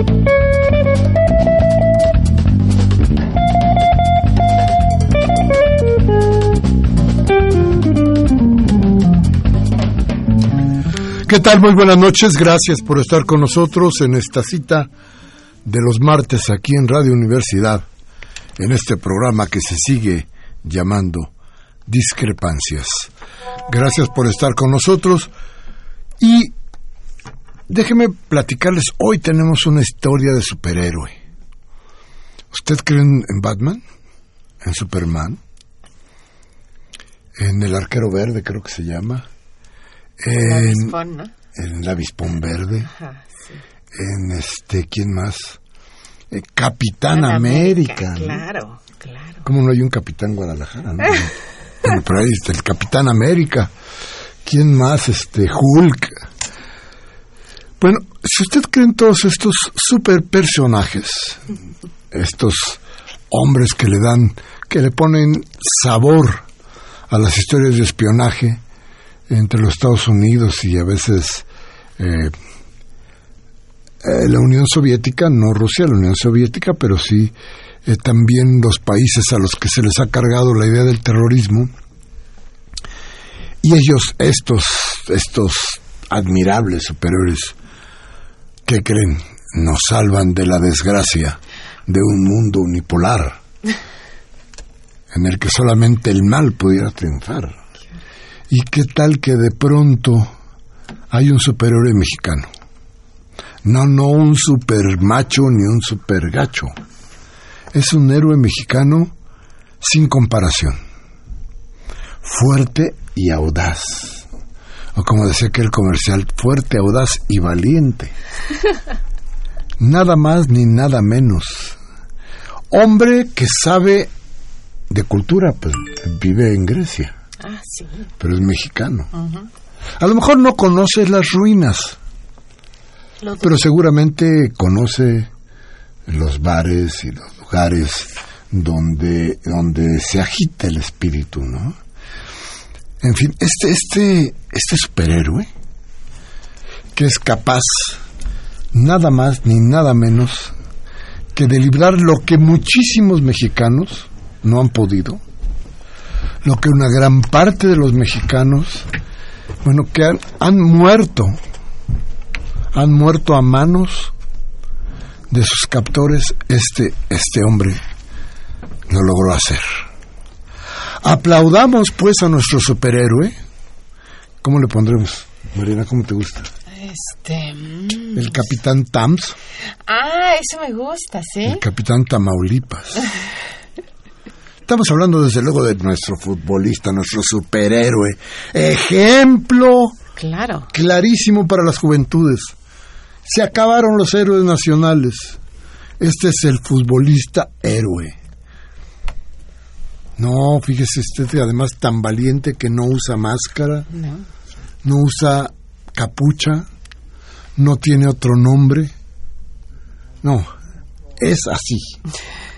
¿Qué tal? Muy buenas noches. Gracias por estar con nosotros en esta cita de los martes aquí en Radio Universidad, en este programa que se sigue llamando Discrepancias. Gracias por estar con nosotros y déjeme platicarles, hoy tenemos una historia de superhéroe. ¿Usted cree en Batman? ¿En Superman? ¿En el arquero verde creo que se llama? El avispón, ¿no? En el avispón verde. Ajá, sí. En este, ¿quién más? Eh, Capitán Capitán América. ¿no? Claro, claro. ¿Cómo no hay un Capitán Guadalajara? ¿no? bueno, pero ahí está el Capitán América. ¿Quién más? Este, Hulk. Bueno, si usted cree en todos estos super personajes, estos hombres que le dan, que le ponen sabor a las historias de espionaje, entre los Estados Unidos y a veces eh, eh, la Unión Soviética, no Rusia, la Unión Soviética, pero sí eh, también los países a los que se les ha cargado la idea del terrorismo. Y ellos, estos, estos admirables superiores, que creen? Nos salvan de la desgracia de un mundo unipolar en el que solamente el mal pudiera triunfar. ¿Y qué tal que de pronto hay un superhéroe mexicano? No, no un super macho ni un super gacho. Es un héroe mexicano sin comparación. Fuerte y audaz. O como decía aquel comercial, fuerte, audaz y valiente. Nada más ni nada menos. Hombre que sabe de cultura, pues vive en Grecia Ah, sí. pero es mexicano. A lo mejor no conoce las ruinas, pero seguramente conoce los bares y los lugares donde, donde se agita el espíritu, ¿no? En fin, este, este, este superhéroe que es capaz nada más ni nada menos que de librar lo que muchísimos mexicanos no han podido, lo que una gran parte de los mexicanos, bueno, que han, han muerto, han muerto a manos de sus captores, este, este hombre lo logró hacer. Aplaudamos pues a nuestro superhéroe. ¿Cómo le pondremos? Marina, ¿cómo te gusta? Este. mm. El capitán Tams, Ah, eso me gusta, ¿sí? el capitán Tamaulipas. Estamos hablando desde luego de nuestro futbolista, nuestro superhéroe. Ejemplo Claro. clarísimo para las juventudes. Se acabaron los héroes nacionales. Este es el futbolista héroe. No, fíjese usted, además tan valiente que no usa máscara, No. no usa capucha, no tiene otro nombre. No, es así.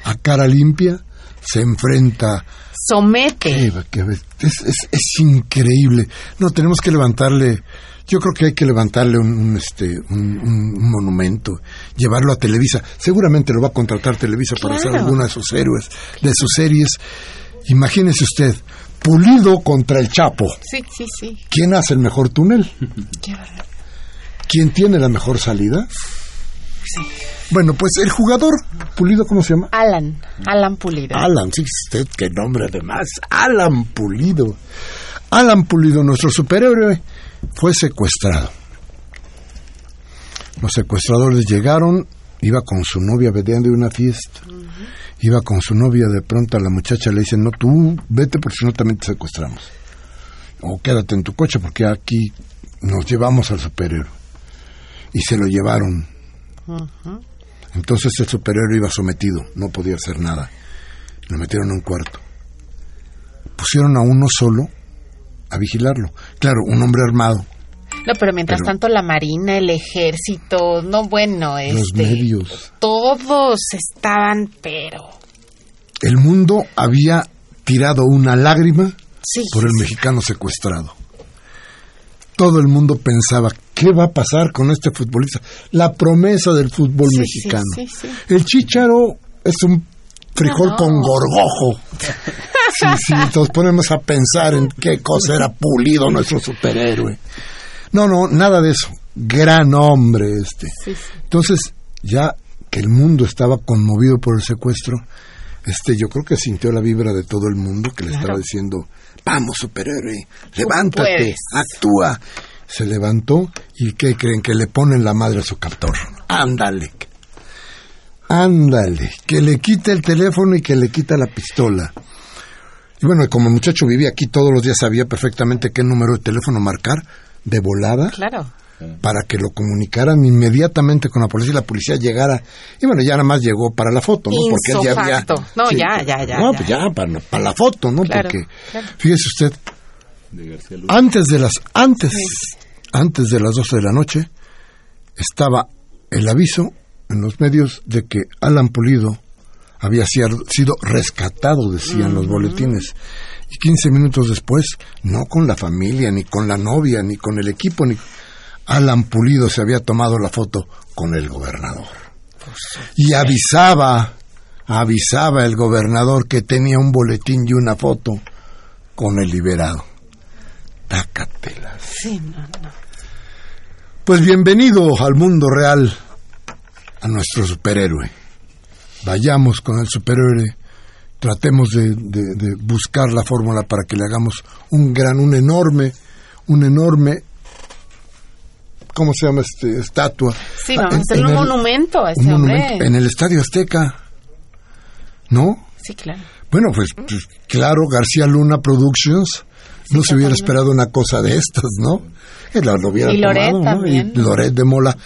A cara limpia se enfrenta. Somete. Es, es- es increíble. No, tenemos que levantarle. Yo creo que hay que levantarle un, un, este, un, monumento, llevarlo a Televisa. Seguramente lo va a contratar Televisa para hacer alguna de sus héroes, de sus series. Imagínese usted, Pulido contra el Chapo. Sí, sí, sí. ¿Quién hace el mejor túnel? Qué. ¿Quién tiene la mejor salida? Bueno, pues el jugador Pulido, ¿cómo se llama? Alan. Alan Pulido. Alan, sí, usted qué nombre además. Alan Pulido. Alan Pulido, nuestro superhéroe, fue secuestrado. Los secuestradores llegaron, iba con su novia vedeando de una fiesta. Iba con su novia, de pronto a la muchacha le dicen, no, tú vete porque si no también te secuestramos. O quédate en tu coche porque aquí nos llevamos al superhéroe. Y se lo llevaron. Entonces el superhéroe iba sometido, no podía hacer nada. Lo metieron en un cuarto. Pusieron a uno solo a vigilarlo. Claro, un hombre armado, No, pero mientras Pero- tanto la marina, el ejército, no bueno, los este, medios. todos estaban, pero El mundo había tirado una lágrima sí, por el mexicano secuestrado. Todo el mundo pensaba, ¿qué va a pasar con este futbolista? La promesa del fútbol Sí, mexicano. El chicharo es un frijol No. con gorgojo. Sí, sí, nos ponemos a pensar en qué cosa era pulido nuestro superhéroe. No, no, nada de eso. Gran hombre este. Sí, sí. Entonces, ya que el mundo estaba conmovido por el secuestro, este, yo creo que sintió la vibra de todo el mundo que le Claro. estaba diciendo, vamos superhéroe, levántate, puedes". actúa. Se levantó y ¿qué creen? Que le ponen la madre a su captor. Ándale. Ándale. Que le quita el teléfono y que le quita la pistola. Y bueno, como el muchacho vivía aquí todos los días, sabía perfectamente qué número de teléfono marcar de volada claro. para que lo comunicaran inmediatamente con la policía y la policía llegara. Y bueno, ya nada más llegó para la foto, ¿no? Porque él ya había. No, ya, ya, ya, No, ya. pues ya, para, para la foto, ¿no? Claro, Porque, claro. fíjese usted, antes de las, antes, antes de las 12 de la noche, estaba el aviso en los medios de que Alan Pulido había sido rescatado, decían los boletines. Y 15 minutos después, no con la familia, ni con la novia, ni con el equipo, ni... Alan Pulido se había tomado la foto con el gobernador. Y avisaba, avisaba el gobernador que tenía un boletín y una foto con el liberado. Tácatelas. Sí, no, no. Pues bienvenido al mundo real, a nuestro superhéroe. Vayamos con el superhéroe, tratemos de, de- de buscar la fórmula para que le hagamos un gran, un enorme, un enorme, ¿cómo se llama este? Estatua. Sí, Ah, vamos a hacerle un el- monumento a un ese hombre. monumento en el Estadio Azteca. ¿No? Sí, claro. Bueno, pues, pues, claro, García Luna Productions no se hubiera esperado una cosa de estas, ¿no? Que lo, hubiera Y Loret tomado, ¿no? también. Y Loret de Mola.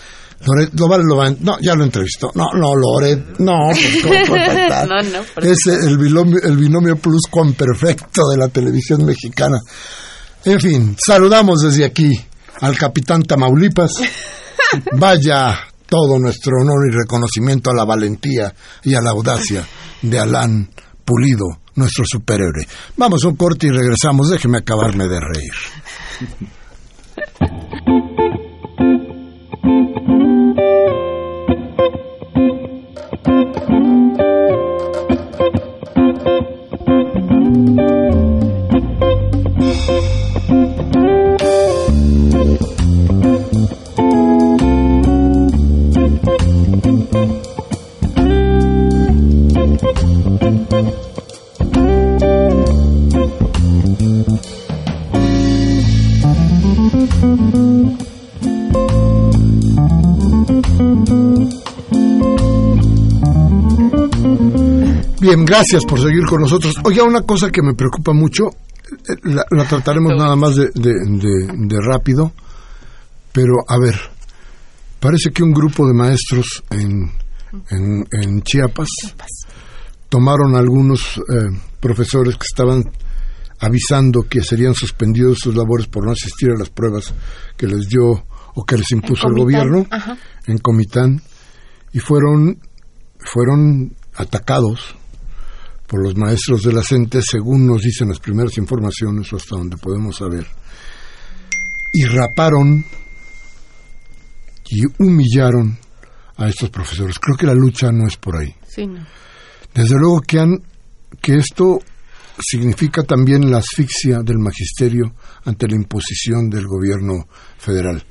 Loret, lo va- lo va- no, ya lo entrevistó. No, no, Loret, no, pues, ¿cómo puede? No, no, Es el binomio, el binomio plus cuan perfecto de la televisión mexicana. En fin, saludamos desde aquí al capitán Tamaulipas. Vaya todo nuestro honor y reconocimiento a la valentía y a la audacia de Alán Pulido, nuestro superhéroe. Vamos a un corte y regresamos. Déjeme acabarme de reír. Bien, gracias por seguir con nosotros. Oye, una cosa que me preocupa mucho, eh, la, la trataremos nada más de, de- de- de rápido, pero a ver, parece que un grupo de maestros en en, en Chiapas. Tomaron algunos eh, profesores que estaban avisando que serían suspendidos sus labores por no asistir a las pruebas que les dio o que les impuso el gobierno en Comitán y fueron fueron atacados por los maestros de la CENTE, según nos dicen las primeras informaciones o hasta donde podemos saber, y raparon y humillaron a estos profesores. Creo que la lucha no es por ahí. Desde luego que, han, que esto significa también la asfixia del magisterio ante la imposición del gobierno federal.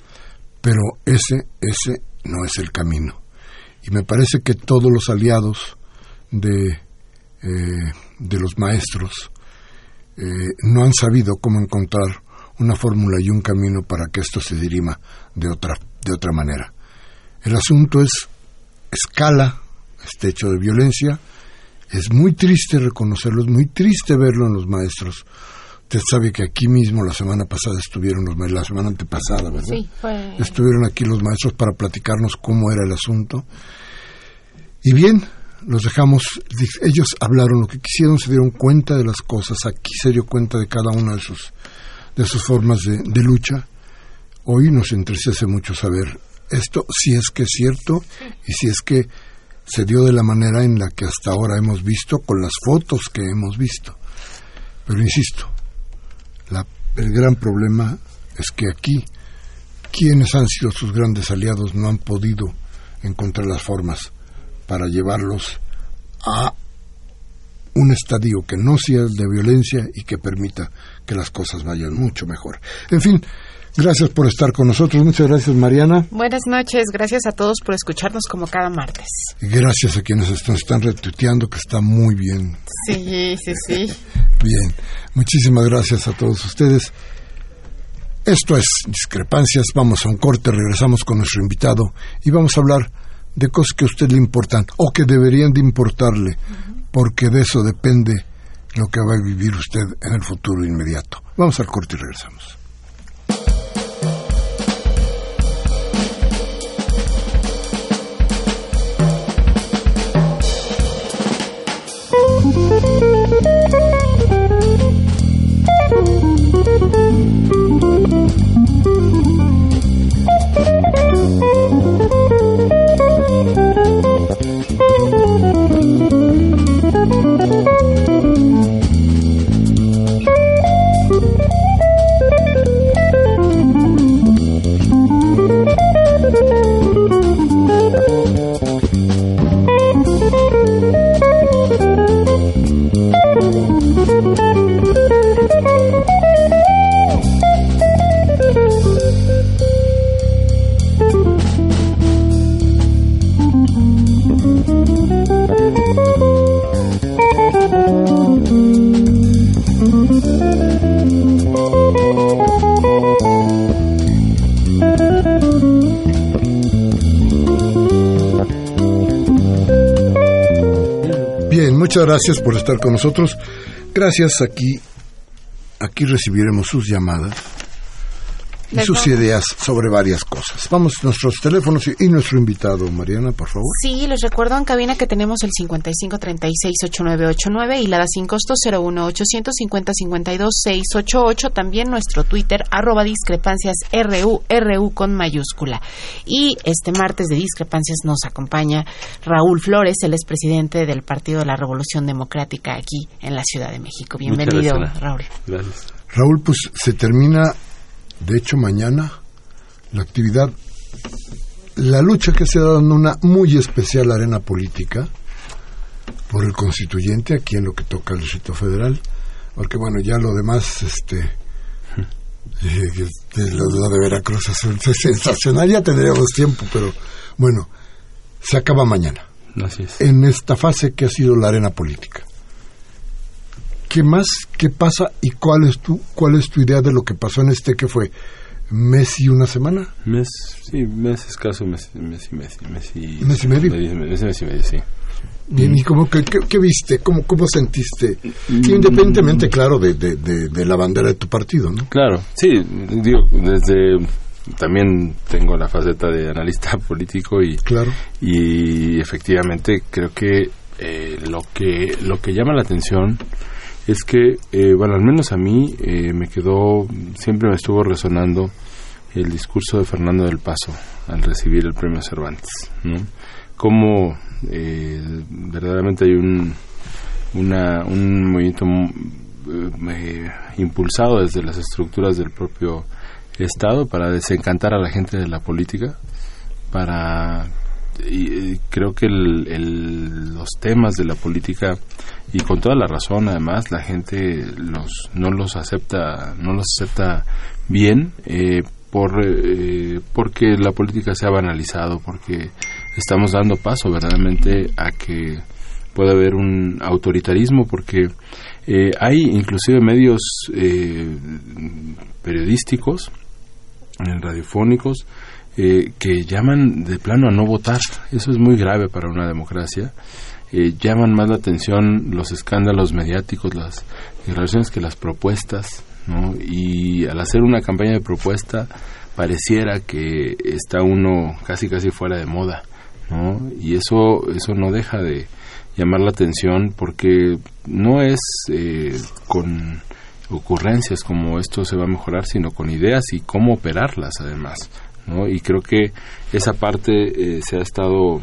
Pero ese, ese no es el camino. Y me parece que todos los aliados de, eh, de los maestros eh, no han sabido cómo encontrar una fórmula y un camino para que esto se dirima de otra, de otra manera. El asunto es escala este hecho de violencia. Es muy triste reconocerlo, es muy triste verlo en los maestros. Usted sabe que aquí mismo la semana pasada estuvieron los la semana antepasada, ¿verdad? Sí, fue... Estuvieron aquí los maestros para platicarnos cómo era el asunto. Y bien, los dejamos, ellos hablaron lo que quisieron, se dieron cuenta de las cosas, aquí se dio cuenta de cada una de sus, de sus formas de, de lucha. Hoy nos entristece mucho saber esto si es que es cierto y si es que se dio de la manera en la que hasta ahora hemos visto con las fotos que hemos visto. Pero insisto, la, el gran problema es que aquí quienes han sido sus grandes aliados no han podido encontrar las formas para llevarlos a un estadio que no sea de violencia y que permita que las cosas vayan mucho mejor. En fin, Gracias por estar con nosotros. Muchas gracias, Mariana. Buenas noches. Gracias a todos por escucharnos como cada martes. Y gracias a quienes están retuiteando, que está muy bien. Sí, sí, sí. bien. Muchísimas gracias a todos ustedes. Esto es Discrepancias. Vamos a un corte, regresamos con nuestro invitado y vamos a hablar de cosas que a usted le importan o que deberían de importarle, porque de eso depende lo que va a vivir usted en el futuro inmediato. Vamos al corte y regresamos. Muchas gracias por estar con nosotros. Gracias aquí. Aquí recibiremos sus llamadas y sus ideas sobre varias cosas. Vamos, nuestros teléfonos y, nuestro invitado, Mariana, por favor. Sí, les recuerdo en cabina que tenemos el 5536-8989 y la da sin costo 01850-52-688. También nuestro Twitter, arroba discrepancias RU, RU con mayúscula. Y este martes de discrepancias nos acompaña Raúl Flores, el expresidente del Partido de la Revolución Democrática aquí en la Ciudad de México. Bienvenido, Raúl. Gracias. Raúl, pues se termina de hecho, mañana la actividad, la lucha que se ha dado en una muy especial arena política por el constituyente aquí en lo que toca el Distrito Federal, porque bueno, ya lo demás, este, eh, lo, de Veracruz es sensacional, ya tendríamos tiempo, pero bueno, se acaba mañana. En esta fase que ha sido la arena política. ¿Qué más? ¿Qué pasa? ¿Y cuál es tu, cuál es tu idea de lo que pasó en este que fue mes y una semana? Mes, sí, mes escaso, mes, mes y mes, mes y, mes y medio. Mes, mes y medio, sí. Bien, ¿y cómo, qué, qué, viste? ¿Cómo, cómo sentiste? Mm. Independientemente, claro, de, de, de, la bandera de tu partido, ¿no? Claro, sí, digo, desde también tengo la faceta de analista político y, Claro. y efectivamente creo que eh, lo que lo que llama la atención es que eh, bueno al menos a mí eh, me quedó siempre me estuvo resonando el discurso de Fernando del Paso al recibir el premio Cervantes ¿no? cómo eh, verdaderamente hay un una, un movimiento eh, impulsado desde las estructuras del propio Estado para desencantar a la gente de la política, para y, creo que el, el, los temas de la política y con toda la razón además la gente los no los acepta no los acepta bien eh, por eh, porque la política se ha banalizado porque estamos dando paso verdaderamente a que pueda haber un autoritarismo porque eh, hay inclusive medios eh, periodísticos radiofónicos eh, que llaman de plano a no votar. Eso es muy grave para una democracia. Eh, llaman más la atención los escándalos mediáticos, las declaraciones que las propuestas, ¿no? Y al hacer una campaña de propuesta pareciera que está uno casi casi fuera de moda, ¿no? Y eso eso no deja de llamar la atención porque no es eh, con ocurrencias como esto se va a mejorar, sino con ideas y cómo operarlas además. ¿No? Y creo que esa parte eh, se ha estado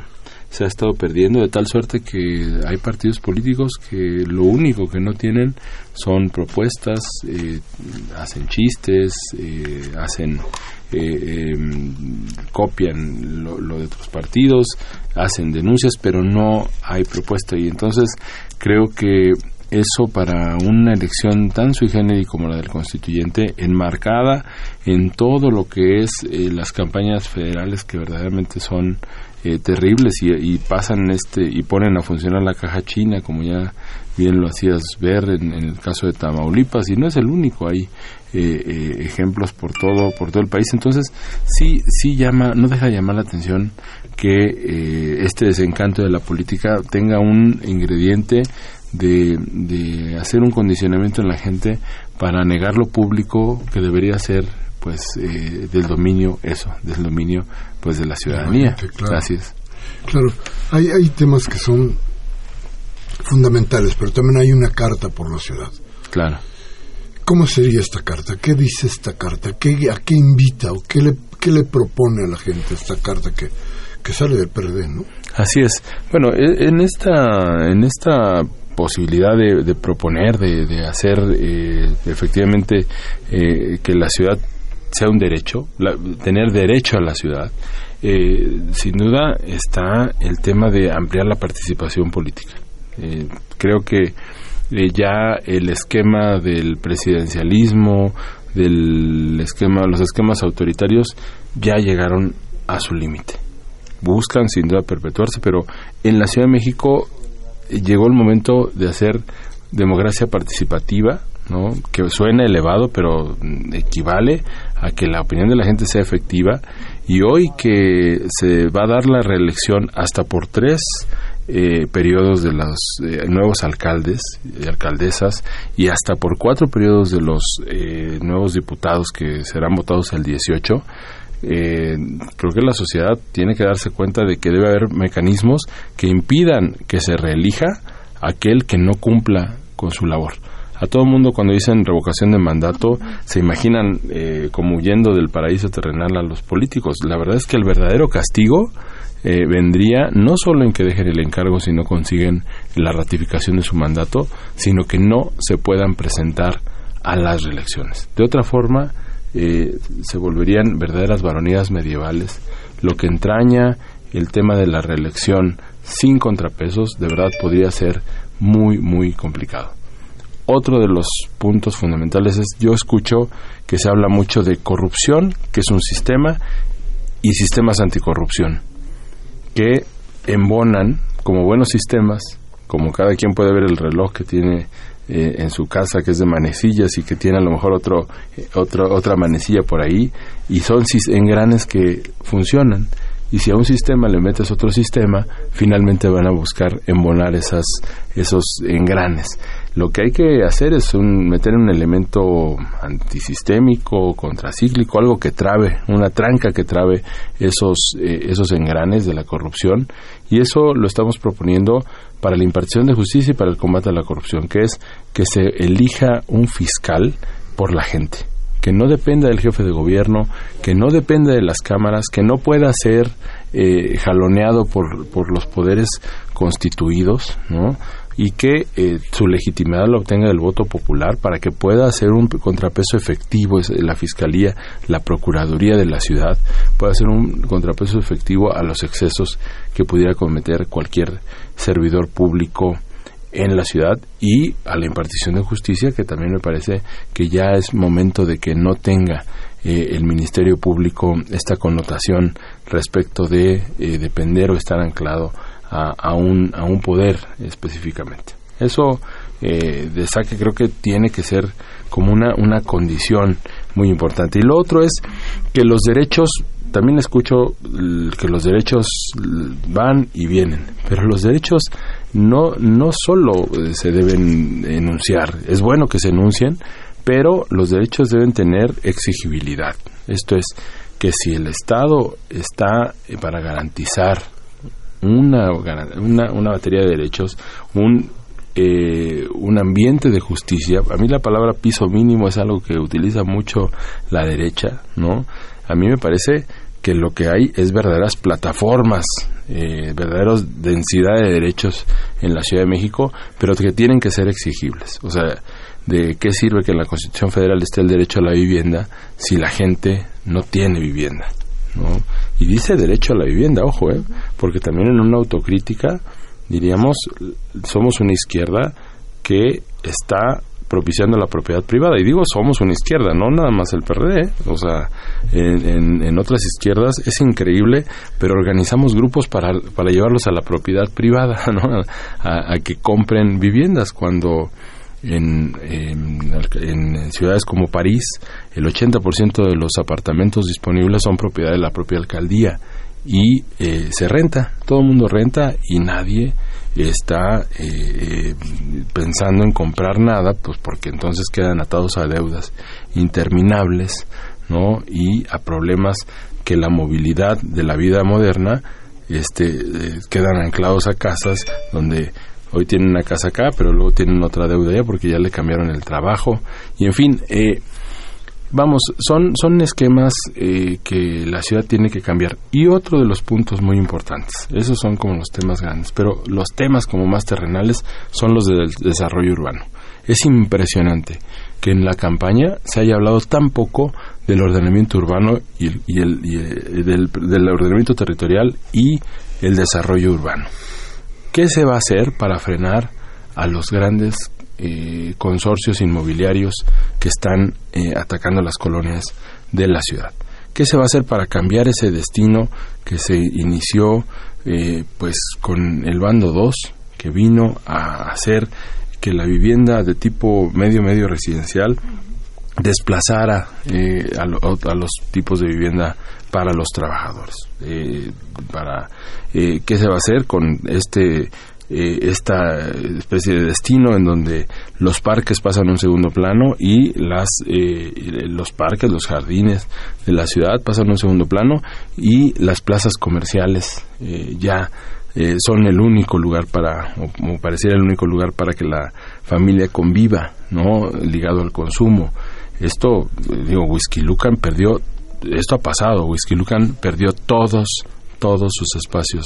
se ha estado perdiendo de tal suerte que hay partidos políticos que lo único que no tienen son propuestas, eh, hacen chistes, eh, hacen eh, copian lo, lo, de otros partidos, hacen denuncias, pero no hay propuesta y entonces creo que eso para una elección tan sui generis como la del constituyente, enmarcada en todo lo que es eh, las campañas federales que verdaderamente son eh, terribles y, y, pasan este y ponen a funcionar la caja china como ya bien lo hacías ver en, el caso de Tamaulipas y no es el único hay eh, ejemplos por todo por todo el país. Entonces sí sí llama no deja de llamar la atención que este desencanto de la política tenga un ingrediente de, de, hacer un condicionamiento en la gente para negar lo público que debería ser pues eh, del dominio eso del dominio pues de la ciudadanía. Claro. gracias claro hay, hay temas que son fundamentales pero también hay una carta por la ciudad. Claro. Cómo sería esta carta qué dice esta carta ¿Qué, a qué invita o qué le qué le propone a la gente esta carta que que sale del PRD no así es. Bueno en esta en esta posibilidad de, de proponer, de, de hacer eh, efectivamente eh, que la ciudad sea un derecho, la, tener derecho a la ciudad, eh, sin duda está el tema de ampliar la participación política. creo que ya el esquema del presidencialismo, del esquema, los esquemas autoritarios ya llegaron a su límite. Buscan sin duda perpetuarse, pero en la Ciudad de México llegó el momento de hacer democracia participativa, ¿no? que suena elevado, pero equivale a que la opinión de la gente sea efectiva. Y hoy que se va a dar la reelección hasta por tres eh, periodos de los eh, nuevos alcaldes y alcaldesas y hasta por cuatro periodos de los eh, nuevos diputados que serán votados el 18, eh, creo que la sociedad tiene que darse cuenta de que debe haber mecanismos que impidan que se reelija aquel que no cumpla con su labor. A todo mundo cuando dicen revocación de mandato se imaginan eh, como huyendo del paraíso terrenal a los políticos. La verdad es que el verdadero castigo eh, vendría no solo en que dejen el encargo si no consiguen la ratificación de su mandato, sino que no se puedan presentar a las reelecciones. De otra forma, eh, se volverían verdaderas baronías medievales, lo que entraña el tema de la reelección sin contrapesos, de verdad podría ser muy, muy complicado. Otro de los puntos fundamentales es, yo escucho que se habla mucho de corrupción, que es un sistema, y sistemas anticorrupción, que embonan como buenos sistemas, como cada quien puede ver el reloj que tiene eh, en su casa que es de manecillas y que tiene a lo mejor otro, eh, otro, otra manecilla por ahí y son engranes que funcionan. Y si a un sistema le metes otro sistema finalmente van a buscar embonar esas, esos engranes lo que hay que hacer es un, meter un elemento antisistémico, contracíclico, algo que trabe, una tranca que trabe esos, eh, esos engranes de la corrupción. Y eso lo estamos proponiendo para la impartición de justicia y para el combate a la corrupción, que es que se elija un fiscal por la gente, que no dependa del jefe de gobierno, que no dependa de las cámaras, que no pueda ser eh, jaloneado por, por los poderes constituidos, ¿no? Y que eh, su legitimidad la obtenga del voto popular para que pueda hacer un contrapeso efectivo la fiscalía, la procuraduría de la ciudad pueda hacer un contrapeso efectivo a los excesos que pudiera cometer cualquier servidor público en la ciudad y a la impartición de justicia que también me parece que ya es momento de que no tenga eh, el Ministerio Público esta connotación respecto de eh, depender o estar anclado a, un, a un poder específicamente. Eso eh, de saque creo que tiene que ser como una, una condición muy importante. Y lo otro es que los derechos, también escucho que los derechos van y vienen, pero los derechos no, no solo eh, se deben enunciar, es bueno que se enuncien, pero los derechos deben tener exigibilidad. Esto es, que si el Estado está eh, para garantizar una, una, una batería de derechos, un, eh, un ambiente de justicia. A mí la palabra piso mínimo es algo que utiliza mucho la derecha, ¿no? A mí me parece que lo que hay es verdaderas plataformas, eh, verdaderas densidad de derechos en la Ciudad de México, pero que tienen que ser exigibles. O sea, ¿de qué sirve que en la Constitución Federal esté el derecho a la vivienda si la gente no tiene vivienda? ¿No? Y dice derecho a la vivienda, ojo, ¿eh? porque también en una autocrítica diríamos, somos una izquierda que está propiciando la propiedad privada. Y digo, somos una izquierda, no nada más el PRD. ¿eh? O sea, en, en, otras izquierdas es increíble, pero organizamos grupos para, para llevarlos a la propiedad privada, ¿no? a que compren viviendas cuando en, en, ciudades como París, el 80% de los apartamentos disponibles son propiedad de la propia alcaldía y eh, se renta, todo el mundo renta y nadie está eh, pensando en comprar nada, pues porque entonces quedan atados a deudas interminables, ¿no? Y a problemas que la movilidad de la vida moderna este, eh, quedan anclados a casas donde hoy tienen una casa acá, pero luego tienen otra deuda allá porque ya le cambiaron el trabajo. Y en fin, eh, vamos, son, son esquemas eh, que la ciudad tiene que cambiar. Y otro de los puntos muy importantes, esos son como los temas grandes, pero los temas como más terrenales son los del desarrollo urbano. Es impresionante que en la campaña se haya hablado tan poco del ordenamiento urbano y, el, y del, del ordenamiento territorial y el desarrollo urbano. ¿Qué se va a hacer para frenar a los grandes eh, consorcios inmobiliarios que están eh, atacando las colonias de la ciudad? ¿Qué se va a hacer para cambiar ese destino que se inició eh, pues con el bando 2 que vino a hacer que la vivienda de tipo medio medio residencial desplazara a, a, los tipos de vivienda para los trabajadores. Eh, para eh, qué se va a hacer con este eh, esta especie de destino en donde los parques pasan a un segundo plano y las los parques, los jardines de la ciudad pasan a un segundo plano y las plazas comerciales ya son el único lugar para, o, como pareciera el único lugar para que la familia conviva, ¿no? Ligado al consumo. Esto, digo, Whisky perdió esto ha pasado. Whisky Lucan perdió todos, todos sus espacios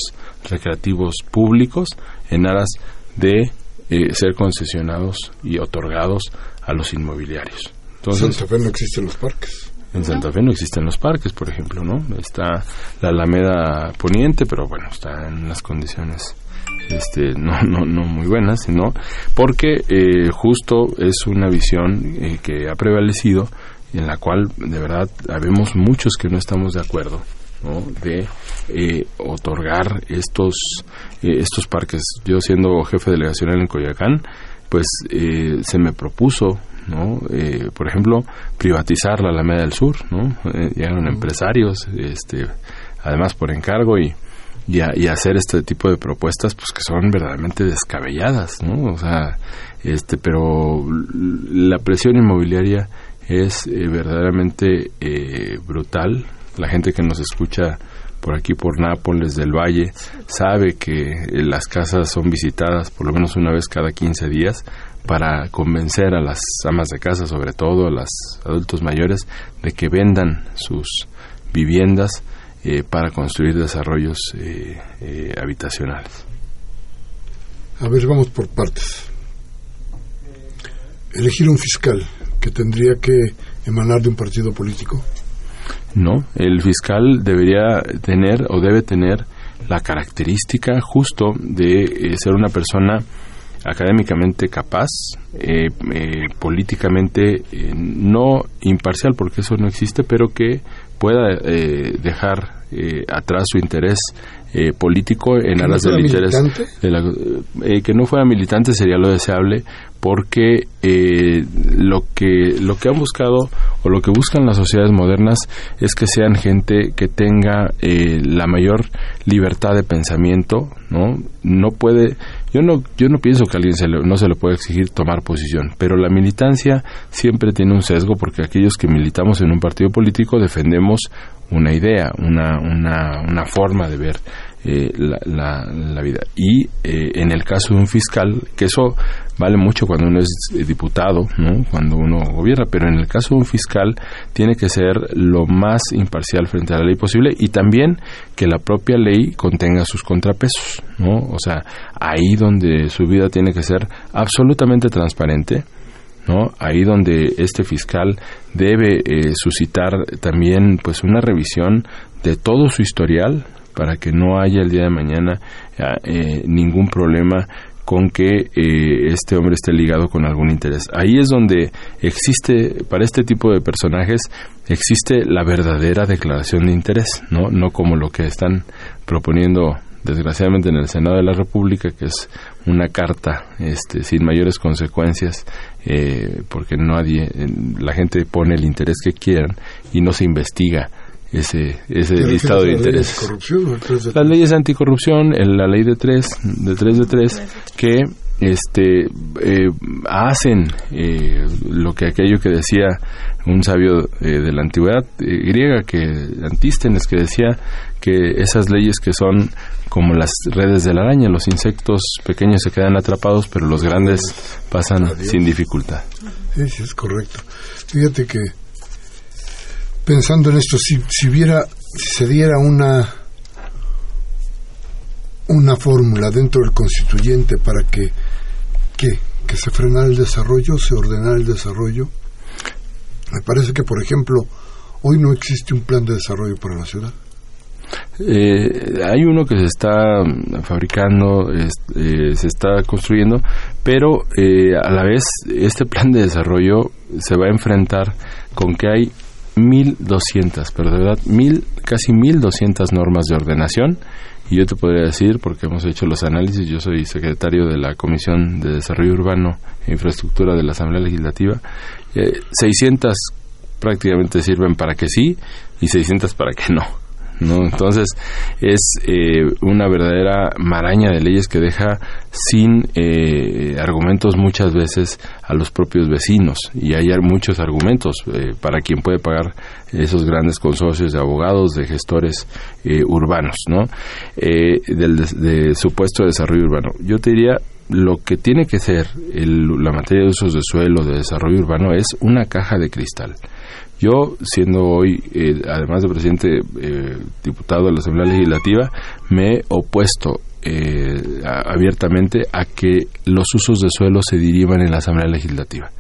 recreativos públicos en aras de eh, ser concesionados y otorgados a los inmobiliarios. Entonces, en Santa Fe no existen los parques. En Santa Fe no existen los parques, por ejemplo, ¿no? Está la Alameda Poniente, pero bueno, está en unas condiciones este, no, no, no muy buenas, sino porque eh, justo es una visión eh, que ha prevalecido en la cual de verdad habemos muchos que no estamos de acuerdo de eh, otorgar estos eh, estos parques. Yo siendo jefe delegacional en Coyacán pues eh, se me propuso no por ejemplo privatizar la Alameda del Sur no llegaron empresarios este además por encargo y y, y, hacer este tipo de propuestas pues que son verdaderamente descabelladas no o sea este pero la presión inmobiliaria es eh, verdaderamente eh, brutal la gente que nos escucha por aquí por Nápoles del Valle sabe que eh, las casas son visitadas por lo menos una vez cada 15 días para convencer a las amas de casa, sobre todo a los adultos mayores, de que vendan sus viviendas eh, para construir desarrollos eh, eh, habitacionales. A ver, vamos por partes. Elegir un fiscal que tendría que emanar de un partido político. No, el fiscal debería tener o debe tener la característica justo de ser una persona académicamente capaz, eh, eh, políticamente eh, no imparcial, porque eso no existe, pero que pueda dejar atrás su interés político en aras del interés de la, que no fuera militante sería lo deseable porque lo que lo que han buscado o lo que buscan las sociedades modernas es que sean gente que tenga la mayor libertad de pensamiento no no puede yo no, yo no pienso que a alguien se no se le puede exigir tomar posición, pero la militancia siempre tiene un sesgo porque aquellos que militamos en un partido político defendemos una idea, una, una, una forma de ver eh, la, la, vida. Y eh, en el caso de un fiscal, que eso vale mucho cuando uno es eh, diputado, ¿no? cuando uno gobierna, pero en el caso de un fiscal tiene que ser lo más imparcial frente a la ley posible y también que la propia ley contenga sus contrapesos, ¿no? O sea, ahí donde su vida tiene que ser absolutamente transparente, ¿no? Ahí donde este fiscal debe suscitar también pues una revisión de todo su historial, para que no haya el día de mañana ah, eh, ningún problema con que eh, este hombre esté ligado con algún interés. Ahí es donde existe, para este tipo de personajes, existe la verdadera declaración de interés, ¿no? No como lo que están proponiendo desgraciadamente en el Senado de la República, que es una carta este, sin mayores consecuencias, eh, porque nadie, la gente pone el interés que quieran y no se investiga ese, ese listado de interés. Las leyes de anticorrupción, la ley de tres, de tres de tres, que este eh, hacen eh, lo que aquello que decía un sabio eh, de la antigüedad griega que Antístenes que decía que esas leyes que son como las redes de la araña los insectos pequeños se quedan atrapados pero los grandes pasan sin dificultad. Sí, sí es correcto. Fíjate que pensando en esto, si, si hubiera, si se diera una una fórmula dentro del constituyente para que, que, que se frenara el desarrollo, se ordenara el desarrollo. Me parece que, por ejemplo, hoy no existe un plan de desarrollo para la ciudad. Eh, hay uno que se está fabricando, eh, se está construyendo, pero eh, a la vez este plan de desarrollo se va a enfrentar con que hay 1.200, pero de verdad, mil, casi 1.200 normas de ordenación. Y yo te podría decir, porque hemos hecho los análisis, yo soy secretario de la Comisión de Desarrollo Urbano e Infraestructura de la Asamblea Legislativa, 600 eh, prácticamente sirven para que sí y 600 para que no. ¿No? Entonces es eh, una verdadera maraña de leyes que deja sin eh, argumentos muchas veces a los propios vecinos y hay muchos argumentos eh, para quien puede pagar esos grandes consorcios de abogados, de gestores urbanos, ¿no? del de supuesto desarrollo urbano. Yo te diría lo que tiene que ser la materia de usos de suelo, de desarrollo urbano, es una caja de cristal. Yo, siendo hoy, eh, además de presidente eh, diputado de la Asamblea Legislativa, me he opuesto eh, abiertamente a que los usos de suelo se dirivan en la Asamblea Legislativa.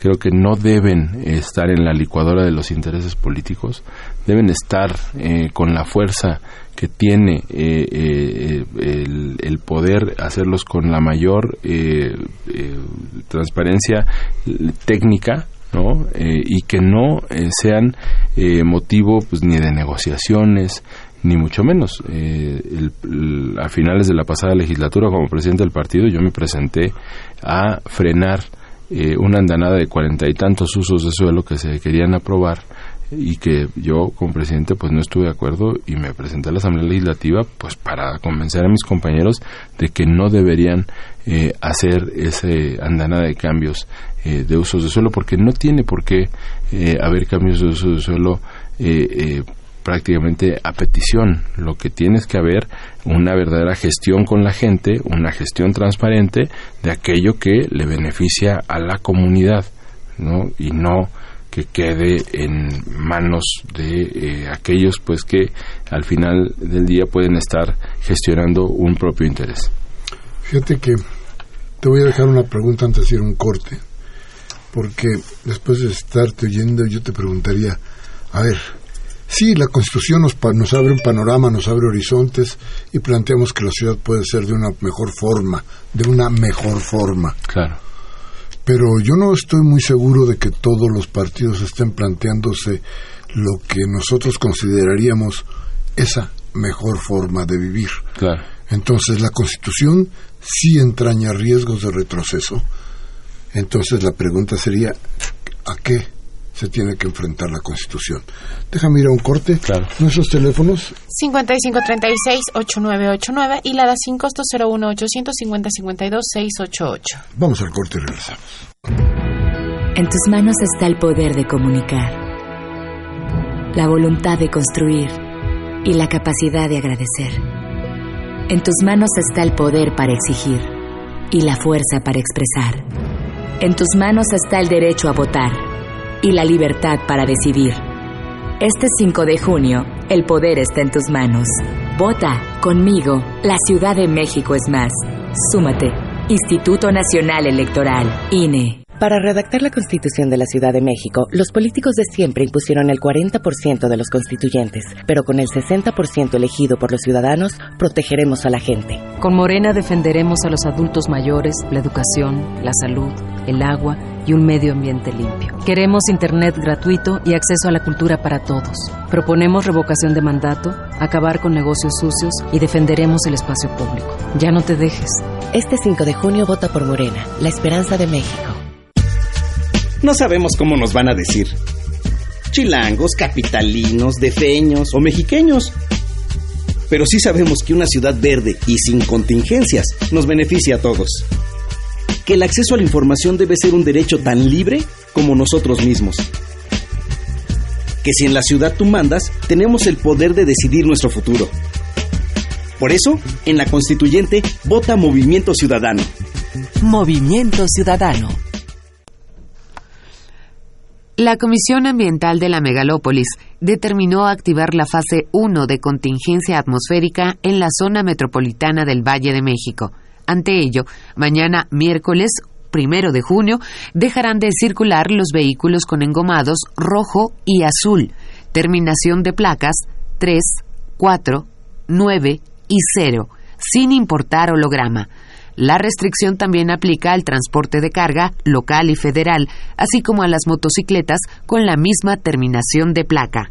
Creo que no deben estar en la licuadora de los intereses políticos, deben estar con la fuerza que tiene el, el, poder hacerlos con la mayor transparencia técnica ¿no? Eh, y que no eh, sean eh, motivo pues, ni de negociaciones, ni mucho menos. a finales de la pasada legislatura, como presidente del partido, yo me presenté a frenar una andanada de cuarenta y tantos usos de suelo que se querían aprobar y que yo como presidente pues no estuve de acuerdo y me presenté a la Asamblea Legislativa pues para convencer a mis compañeros de que no deberían eh, hacer ese andanada de cambios eh, de usos de suelo porque no tiene por qué eh, haber cambios de uso de suelo prácticamente a petición. Lo que tiene es que haber una verdadera gestión con la gente, una gestión transparente de aquello que le beneficia a la comunidad, ¿no? Y no que quede en manos de eh, aquellos pues que al final del día pueden estar gestionando un propio interés. Fíjate que te voy a dejar una pregunta antes de ir un corte, porque después de estarte oyendo yo te preguntaría, a ver, sí, la Constitución nos, nos abre un panorama, nos abre horizontes y planteamos que la ciudad puede ser de una mejor forma, de una mejor forma. Claro pero yo no estoy muy seguro de que todos los partidos estén planteándose lo que nosotros consideraríamos esa mejor forma de vivir. Claro. Entonces la Constitución sí entraña riesgos de retroceso. Entonces la pregunta sería, ¿a qué se tiene que enfrentar la Constitución. Déjame ir a un corte. Claro. Nuestros teléfonos. 5536-8989 y la da sin costo 01850-52-688. Vamos al corte y regresamos. En tus manos está el poder de comunicar, la voluntad de construir y la capacidad de agradecer. En tus manos está el poder para exigir y la fuerza para expresar. En tus manos está el derecho a votar y la libertad para decidir. Este 5 de junio, el poder está en tus manos. Vota conmigo. La Ciudad de México es más. Súmate. Instituto Nacional Electoral, INE. Para redactar la Constitución de la Ciudad de México, los políticos de siempre impusieron el 40% de los constituyentes, pero con el 60% elegido por los ciudadanos, protegeremos a la gente. Con Morena defenderemos a los adultos mayores, la educación, la salud, el agua y un medio ambiente limpio. Queremos Internet gratuito y acceso a la cultura para todos. Proponemos revocación de mandato, acabar con negocios sucios y defenderemos el espacio público. Ya no te dejes. Este 5 de junio vota por Morena, la esperanza de México. No sabemos cómo nos van a decir. Chilangos, capitalinos, defeños o mexiqueños. Pero sí sabemos que una ciudad verde y sin contingencias nos beneficia a todos que el acceso a la información debe ser un derecho tan libre como nosotros mismos. Que si en la ciudad tú mandas, tenemos el poder de decidir nuestro futuro. Por eso, en la constituyente, vota Movimiento Ciudadano. Movimiento Ciudadano. La Comisión Ambiental de la Megalópolis determinó activar la fase 1 de contingencia atmosférica en la zona metropolitana del Valle de México ante ello, mañana miércoles primero de junio dejarán de circular los vehículos con engomados rojo y azul, terminación de placas 3, 4, 9 y 0, sin importar holograma. La restricción también aplica al transporte de carga local y federal, así como a las motocicletas con la misma terminación de placa.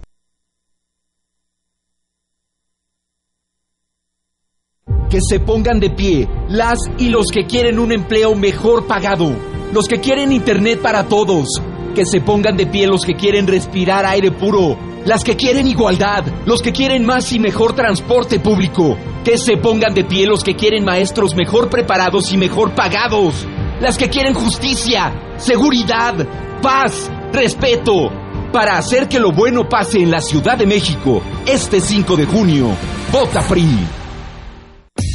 que se pongan de pie las y los que quieren un empleo mejor pagado, los que quieren internet para todos, que se pongan de pie los que quieren respirar aire puro, las que quieren igualdad, los que quieren más y mejor transporte público, que se pongan de pie los que quieren maestros mejor preparados y mejor pagados, las que quieren justicia, seguridad, paz, respeto, para hacer que lo bueno pase en la Ciudad de México este 5 de junio. Vota PRI.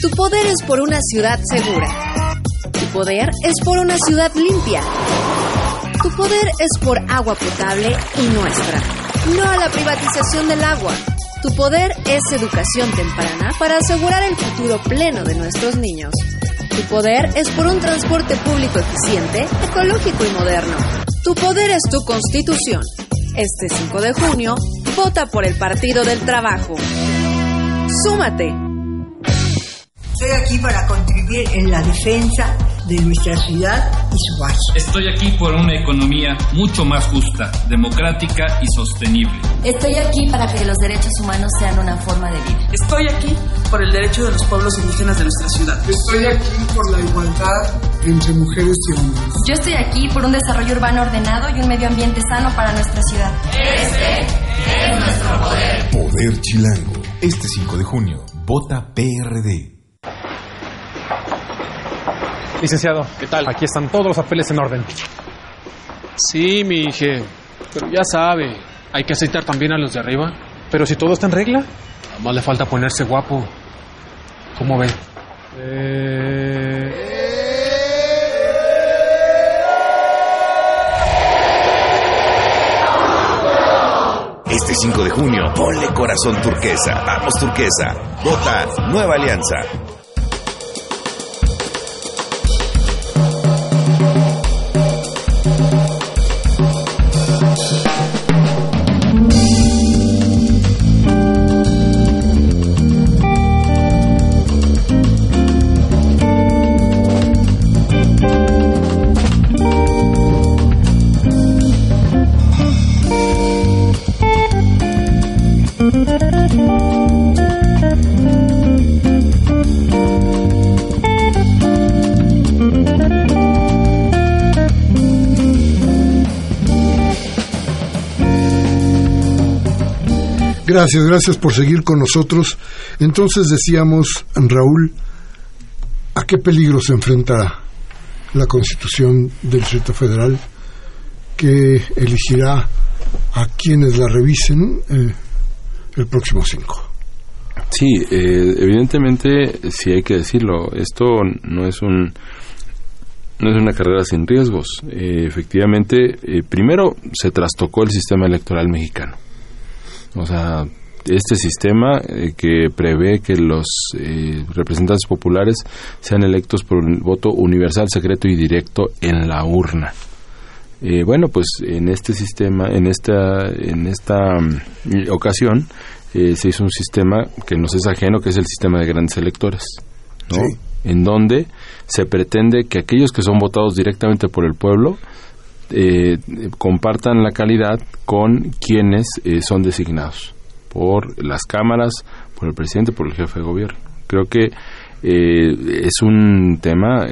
Tu poder es por una ciudad segura. Tu poder es por una ciudad limpia. Tu poder es por agua potable y nuestra. No a la privatización del agua. Tu poder es educación temprana para asegurar el futuro pleno de nuestros niños. Tu poder es por un transporte público eficiente, ecológico y moderno. Tu poder es tu constitución. Este 5 de junio, vota por el Partido del Trabajo. Súmate. Estoy aquí para contribuir en la defensa de nuestra ciudad y su valle. Estoy aquí por una economía mucho más justa, democrática y sostenible. Estoy aquí para que los derechos humanos sean una forma de vida. Estoy aquí por el derecho de los pueblos indígenas de nuestra ciudad. Estoy aquí por la igualdad entre mujeres y hombres. Yo estoy aquí por un desarrollo urbano ordenado y un medio ambiente sano para nuestra ciudad. Este Poder Chilango. Este 5 de junio, vota PRD. Licenciado, ¿qué tal? Aquí están todos los papeles en orden. Sí, mi hija. Pero ya sabe, hay que aceitar también a los de arriba. Pero si todo está en regla. Nada más le falta ponerse guapo. ¿Cómo ve? Eh... Este 5 de junio, ponle corazón turquesa. Vamos turquesa. Vota Nueva Alianza. Gracias, gracias por seguir con nosotros. Entonces decíamos, Raúl, ¿a qué peligro se enfrenta la Constitución del Distrito Federal que elegirá a quienes la revisen eh, el próximo 5? Sí, eh, evidentemente, sí hay que decirlo, esto no es un no es una carrera sin riesgos. Eh, efectivamente, eh, primero se trastocó el sistema electoral mexicano. O sea, este sistema eh, que prevé que los eh, representantes populares sean electos por un voto universal, secreto y directo en la urna. Eh, bueno, pues en este sistema, en esta, en esta mm, ocasión, se hizo un sistema que nos es ajeno, que es el sistema de grandes electores, ¿no? En donde se pretende que aquellos que son votados directamente por el pueblo eh, compartan la calidad con quienes eh, son designados por las cámaras, por el presidente, por el jefe de gobierno. Creo que eh, es un tema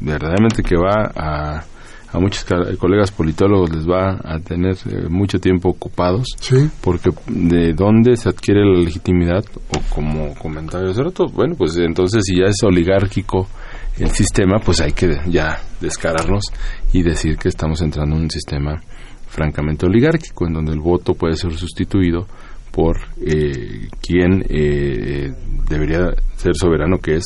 verdaderamente que va a, a muchos colegas politólogos les va a tener mucho tiempo ocupados, porque de dónde se adquiere la legitimidad, o como comentario hace rato, bueno, pues entonces si ya es oligárquico el sistema, pues hay que ya descararnos y decir que estamos entrando en un sistema francamente oligárquico, en donde el voto puede ser sustituido por eh, quien eh, debería ser soberano, que es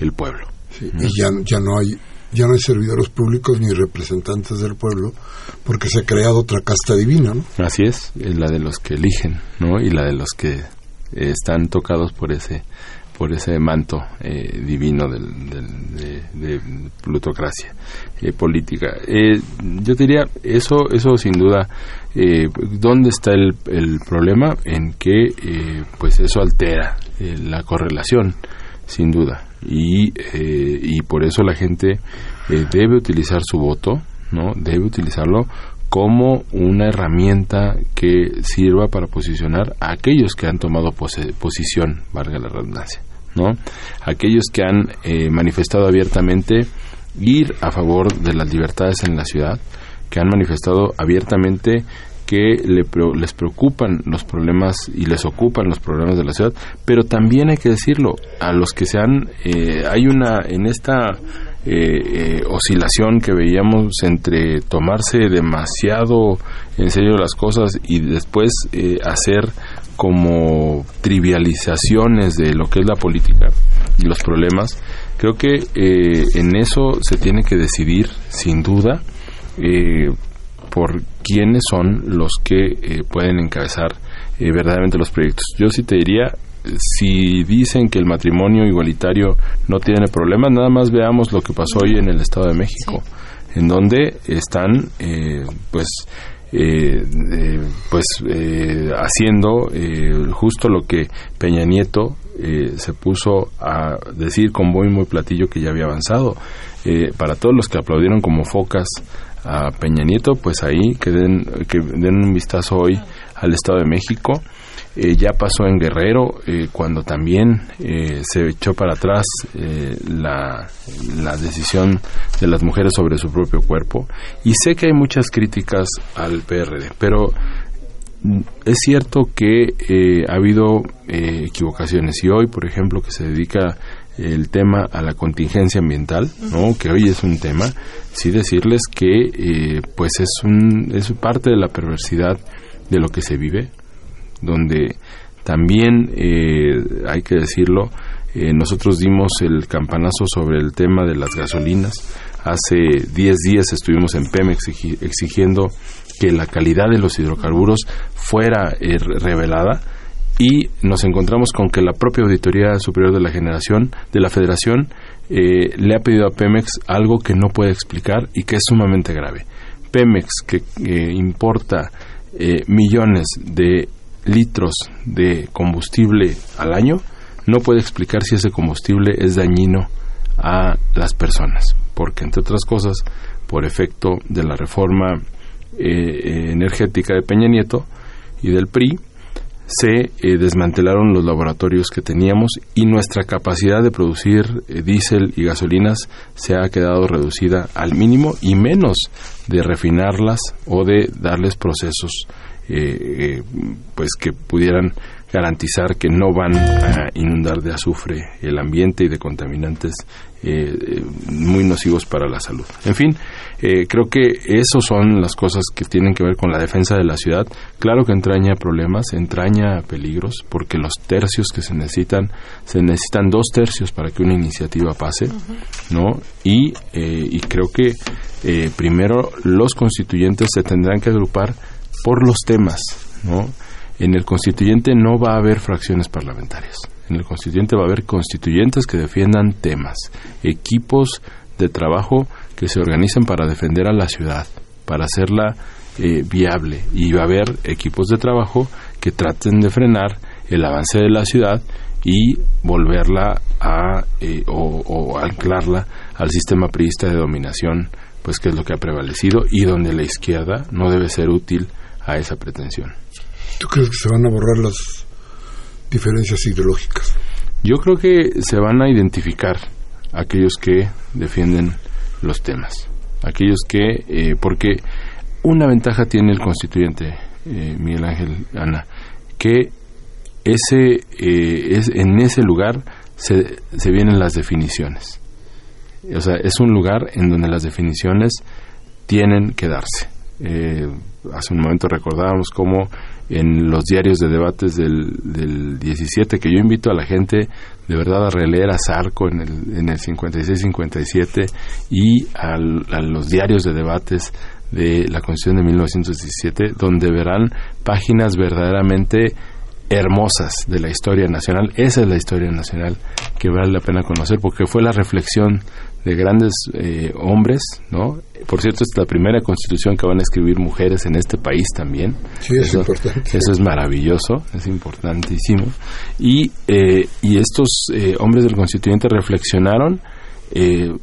el pueblo. Y ya, ya no hay ya no hay servidores públicos ni representantes del pueblo, porque se ha creado otra casta divina, ¿no? Así es, es la de los que eligen, ¿no? Y la de los que están tocados por ese por ese manto eh, divino de, plutocracia eh, política. Eh, yo diría, eso, eso sin duda, ¿dónde está el, el, problema? En que pues eso altera la correlación, sin duda. Y, y por eso la gente debe utilizar su voto, ¿no? Debe utilizarlo como una herramienta que sirva para posicionar a aquellos que han tomado posición, valga la redundancia, ¿no? Aquellos que han eh, manifestado abiertamente ir a favor de las libertades en la ciudad, que han manifestado abiertamente que les preocupan los problemas y les ocupan los problemas de la ciudad, pero también hay que decirlo, a los que se han, eh, hay una, en esta eh, eh, oscilación que veíamos entre tomarse demasiado en serio las cosas y después eh, hacer como trivializaciones de lo que es la política y los problemas, creo que en eso se tiene que decidir sin duda por quiénes son los que pueden encabezar verdaderamente los proyectos. Yo sí te diría, si dicen que el matrimonio igualitario no tiene problemas, nada más veamos lo que pasó hoy en el Estado de México, en donde están, eh, pues, eh, eh, pues haciendo justo lo que Peña Nieto se puso a decir con muy muy platillo que ya había avanzado. para todos los que aplaudieron como focas a Peña Nieto, pues ahí que den, que den un vistazo hoy al Estado de México eh, ya pasó en Guerrero, eh, cuando también eh, se echó para atrás la, la, decisión de las mujeres sobre su propio cuerpo. Y sé que hay muchas críticas al PRD, pero es cierto que eh, ha habido eh, equivocaciones y hoy, por ejemplo, que se dedica el tema a la contingencia ambiental, ¿no? que hoy es un tema, sí decirles que eh, pues es, un, es parte de la perversidad de lo que se vive, donde también hay que decirlo, nosotros dimos el campanazo sobre el tema de las gasolinas. Hace 10 días estuvimos en Pemex exigiendo que la calidad de los hidrocarburos fuera eh, revelada y nos encontramos con que la propia Auditoría Superior de la Generación de la Federación eh, le ha pedido a Pemex algo que no puede explicar y que es sumamente grave. Pemex, que importa eh, millones de litros de combustible al año, no puede explicar si ese combustible es dañino a las personas, porque entre otras cosas, por efecto de la reforma eh, energética de Peña Nieto y del PRI, se eh, desmantelaron los laboratorios que teníamos y nuestra capacidad de producir eh, diésel y gasolinas se ha quedado reducida al mínimo y menos de refinarlas o de darles procesos pues que pudieran garantizar que no van a inundar de azufre el ambiente y de contaminantes muy nocivos para la salud. En fin, eh, creo que esas son las cosas que tienen que ver con la defensa de la ciudad. Claro que entraña problemas, entraña peligros, porque los tercios que se necesitan, se necesitan dos tercios para que una iniciativa pase, ¿no? Y, eh, y creo que eh, primero los constituyentes se tendrán que agrupar por los temas, ¿no? En el constituyente no va a haber fracciones parlamentarias. En el constituyente va a haber constituyentes que defiendan temas, equipos de trabajo que se organicen para defender a la ciudad, para hacerla eh, viable. Y va a haber equipos de trabajo que traten de frenar el avance de la ciudad y volverla a eh, o, anclarla al sistema priista de dominación, pues que es lo que ha prevalecido y donde la izquierda no debe ser útil a esa pretensión. ¿Tú crees que se van a borrar las diferencias ideológicas? Yo creo que se van a identificar aquellos que defienden los temas. Aquellos que, eh, porque una ventaja tiene el constituyente, eh, Miguel Ángel Ana, que ese, eh, es, en ese lugar se, se vienen las definiciones. O sea, es un lugar en donde las definiciones tienen que darse. Hace un momento recordábamos cómo en los diarios de debates del, del 17, que yo invito a la gente de verdad a releer a Sarco en el, en el 56-57 y a los diarios de debates de la Constitución de 1917, donde verán páginas verdaderamente hermosas de la historia nacional. Esa es la historia nacional que vale la pena conocer porque fue la reflexión de grandes eh, hombres, ¿no? Por cierto, es la primera constitución que van a escribir mujeres en este país también. Sí, es importante. Eso es maravilloso, es importantísimo. Y, eh, y estos eh, hombres del constituyente reflexionaron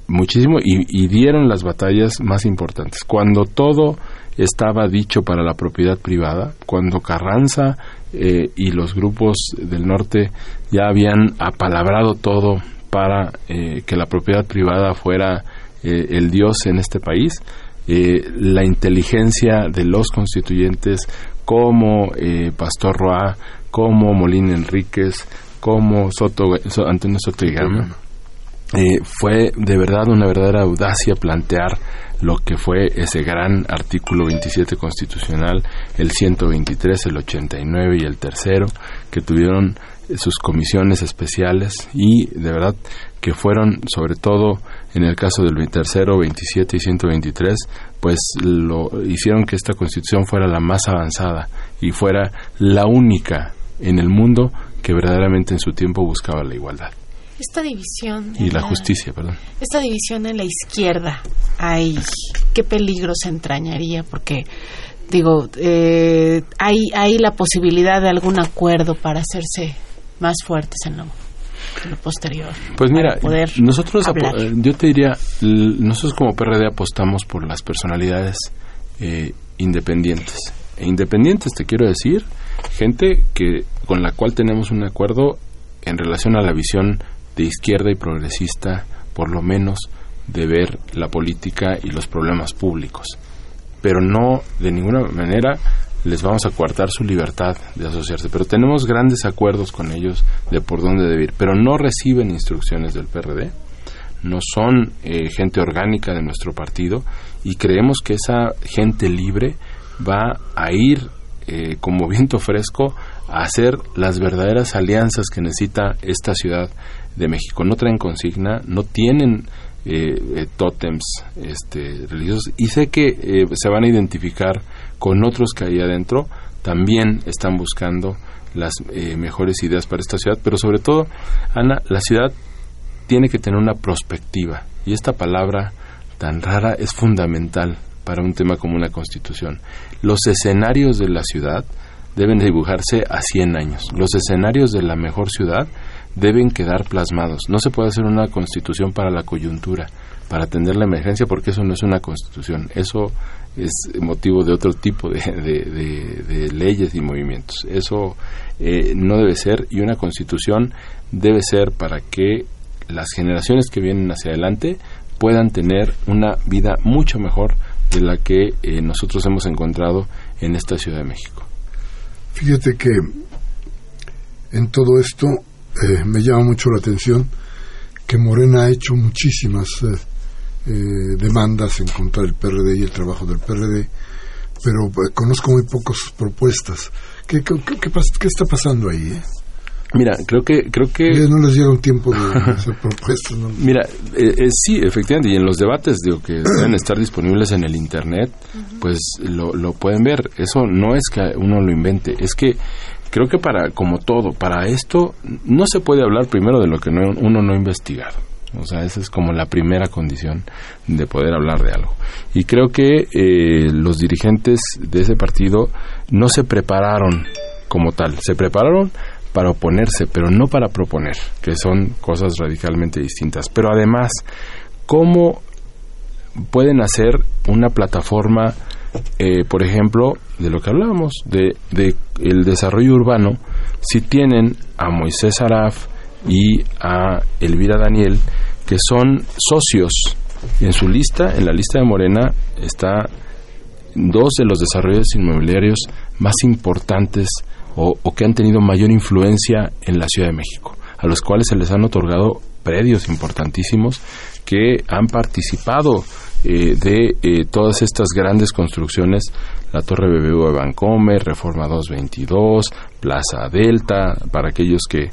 muchísimo y, y dieron las batallas más importantes. Cuando todo estaba dicho para la propiedad privada, cuando Carranza y los grupos del norte ya habían apalabrado todo para eh, que la propiedad privada fuera eh, el dios en este país. Eh, la inteligencia de los constituyentes como Pastor Roa, como Molina Enríquez, como Soto, Antonio Soto y Gama, fue de verdad una verdadera audacia plantear lo que fue ese gran artículo 27 constitucional, el 123, el 89 y el tercero, que tuvieron sus comisiones especiales y de verdad que fueron sobre todo en el caso del tercero, 27 y 123, pues lo hicieron que esta constitución fuera la más avanzada y fuera la única en el mundo que verdaderamente en su tiempo buscaba la igualdad. Esta división. Y la, justicia, perdón. Esta división en la izquierda, hay qué peligro se entrañaría, porque digo, eh, hay, hay la posibilidad de algún acuerdo para hacerse más fuertes en lo, posterior. Pues mira, nosotros, eh, yo te diría, nosotros como PRD apostamos por las personalidades eh, independientes. E independientes, te quiero decir, gente que con la cual tenemos un acuerdo en relación a la visión de izquierda y progresista, por lo menos de ver la política y los problemas públicos, pero no de ninguna manera les vamos a coartar su libertad de asociarse. Pero tenemos grandes acuerdos con ellos de por dónde debe ir. Pero no reciben instrucciones del PRD, no son eh, gente orgánica de nuestro partido y creemos que esa gente libre va a ir eh, como viento fresco a hacer las verdaderas alianzas que necesita esta ciudad de México. No traen consigna, no tienen eh, eh, tótems este, religiosos y sé que eh, se van a identificar con otros que hay adentro, también están buscando las eh, mejores ideas para esta ciudad, pero sobre todo, Ana, la ciudad tiene que tener una perspectiva y esta palabra tan rara es fundamental para un tema como una constitución. Los escenarios de la ciudad deben dibujarse a 100 años. Los escenarios de la mejor ciudad deben quedar plasmados. No se puede hacer una constitución para la coyuntura, para atender la emergencia, porque eso no es una constitución. Eso es motivo de otro tipo de, leyes y movimientos. Eso eh, no debe ser y una constitución debe ser para que las generaciones que vienen hacia adelante puedan tener una vida mucho mejor de la que eh, nosotros hemos encontrado en esta Ciudad de México. Fíjate que en todo esto eh, me llama mucho la atención que Morena ha hecho muchísimas eh, demandas en contra del PRD y el trabajo del PRD, pero eh, conozco muy pocas propuestas. ¿Qué, qué, qué, qué pas- qué está pasando ahí? eh? Mira, creo que creo que Ya no les llega un tiempo de hacer propuestas. ¿no? Mira, eh, eh, sí, efectivamente, y en los debates digo que deben estar disponibles en el internet, pues lo, lo pueden ver. Eso no es que uno lo invente, es que creo que para como todo, para esto no se puede hablar primero de lo que no- uno no ha investigado. O sea, esa es como la primera condición de poder hablar de algo. Y creo que eh, los dirigentes de ese partido no se prepararon como tal, se prepararon para oponerse, pero no para proponer, que son cosas radicalmente distintas. Pero además, ¿cómo pueden hacer una plataforma, eh, por ejemplo, de lo que hablábamos, de, el desarrollo urbano, si tienen a Moisés Araf y a Elvira Daniel, que son socios. En su lista, en la lista de Morena, está dos de los desarrollos inmobiliarios más importantes o, o que han tenido mayor influencia en la Ciudad de México, a los cuales se les han otorgado predios importantísimos que han participado eh, de eh, todas estas grandes construcciones, la Torre BBVA de Vancomer, Reforma 222, Plaza Delta, para aquellos que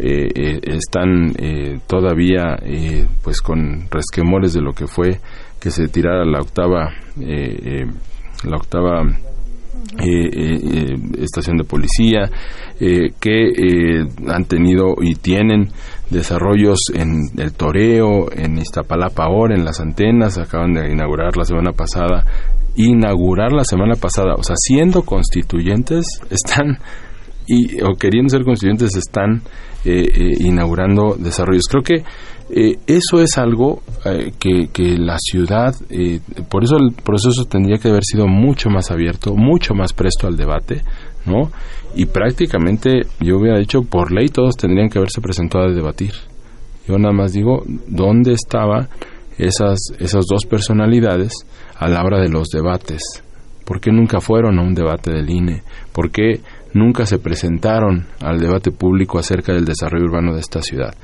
eh, eh, están eh, todavía eh, pues con resquemores de lo que fue que se tirara la octava la octava eh, eh, estación de policía que han tenido y tienen desarrollos en el toreo en Iztapalapa ahora en las antenas acaban de inaugurar la semana pasada inaugurar la semana pasada o sea siendo constituyentes están y o queriendo ser constituyentes están eh, eh, inaugurando desarrollos. Creo que eh, eso es algo eh, que, que la ciudad, por eso el proceso tendría que haber sido mucho más abierto, mucho más presto al debate, ¿no? Y prácticamente yo hubiera dicho, por ley todos tendrían que haberse presentado a debatir. Yo nada más digo, ¿dónde estaban esas, esas dos personalidades a la hora de los debates? ¿Por qué nunca fueron a un debate del INE? ¿Por qué nunca se presentaron al debate público acerca del desarrollo urbano de esta ciudad?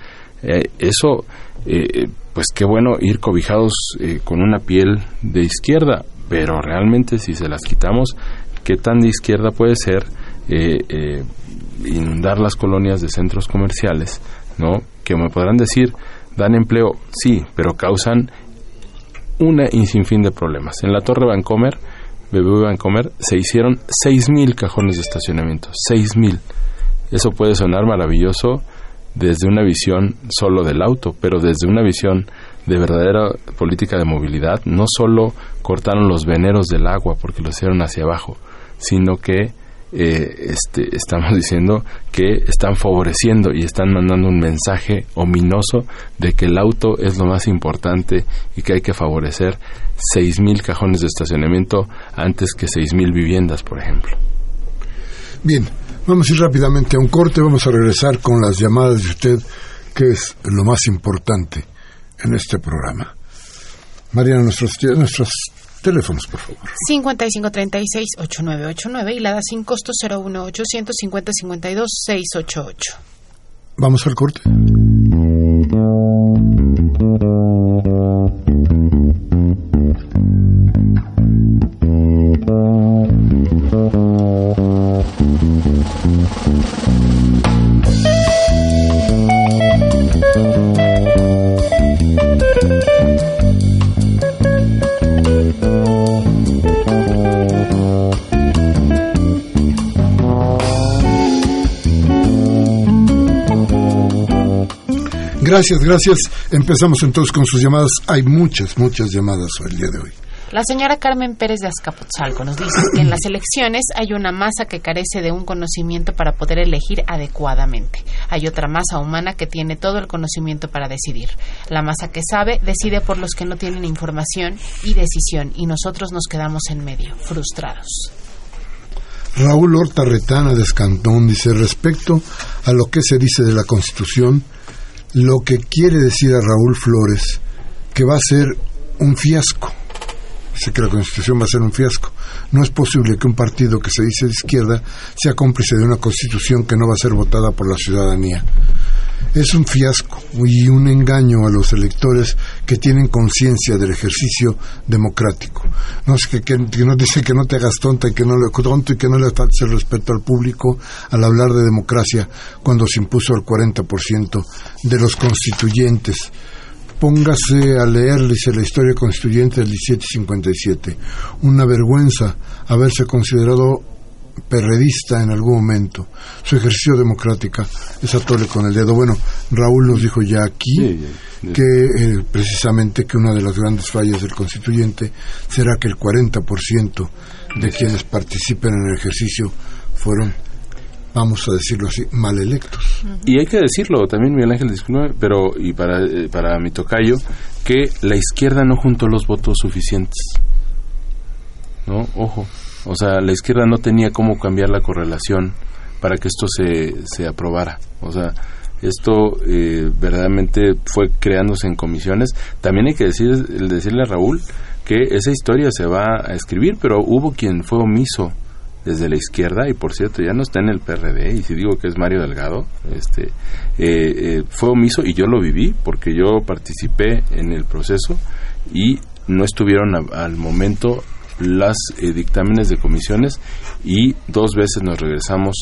Eh, eso, eh, pues qué bueno ir cobijados eh, con una piel de izquierda, pero realmente si se las quitamos, ¿qué tan de izquierda puede ser eh, eh, inundar las colonias de centros comerciales? ¿No? Que me podrán decir, dan empleo, sí, pero causan una y sinfín de problemas. En la Torre Vancomer, BBV Vancomer, se hicieron 6.000 cajones de estacionamiento. 6.000. Eso puede sonar maravilloso desde una visión solo del auto, pero desde una visión de verdadera política de movilidad, no solo cortaron los veneros del agua porque lo hicieron hacia abajo, sino que eh, este, estamos diciendo que están favoreciendo y están mandando un mensaje ominoso de que el auto es lo más importante y que hay que favorecer 6.000 cajones de estacionamiento antes que 6.000 viviendas, por ejemplo. Bien, vamos a ir rápidamente a un corte, vamos a regresar con las llamadas de usted, que es lo más importante en este programa. Mariana, nuestros, nuestros Teléfonos, por favor. 5536-8989 y la da sin costo 01800-5052-688. Vamos al corte. Gracias, gracias. Empezamos entonces con sus llamadas. Hay muchas, muchas llamadas el día de hoy. La señora Carmen Pérez de Azcapotzalco nos dice que en las elecciones hay una masa que carece de un conocimiento para poder elegir adecuadamente. Hay otra masa humana que tiene todo el conocimiento para decidir. La masa que sabe decide por los que no tienen información y decisión y nosotros nos quedamos en medio, frustrados. Raúl Horta Retana de Escantón dice respecto a lo que se dice de la Constitución, lo que quiere decir a Raúl Flores que va a ser un fiasco. Dice que la Constitución va a ser un fiasco. No es posible que un partido que se dice de izquierda sea cómplice de una Constitución que no va a ser votada por la ciudadanía. Es un fiasco y un engaño a los electores que tienen conciencia del ejercicio democrático. No sé que, que, que, no dice que no te hagas tonta y que no le tonto y que no le faltes el respeto al público al hablar de democracia cuando se impuso el 40% de los constituyentes. Póngase a leer, dice la historia constituyente del 1757. Una vergüenza haberse considerado perredista en algún momento. Su ejercicio democrática es atole con el dedo. Bueno, Raúl nos dijo ya aquí sí, sí. que eh, precisamente que una de las grandes fallas del constituyente será que el 40% de quienes participen en el ejercicio fueron vamos a decirlo así, mal electos. Y hay que decirlo también, Miguel Ángel, pero y para, eh, para mi tocayo, que la izquierda no juntó los votos suficientes. ¿No? Ojo. O sea, la izquierda no tenía cómo cambiar la correlación para que esto se, se aprobara. O sea, esto eh, verdaderamente fue creándose en comisiones. También hay que decir, decirle a Raúl que esa historia se va a escribir, pero hubo quien fue omiso desde la izquierda y por cierto ya no está en el PRD y si digo que es Mario Delgado este eh, eh, fue omiso y yo lo viví porque yo participé en el proceso y no estuvieron a, al momento las eh, dictámenes de comisiones y dos veces nos regresamos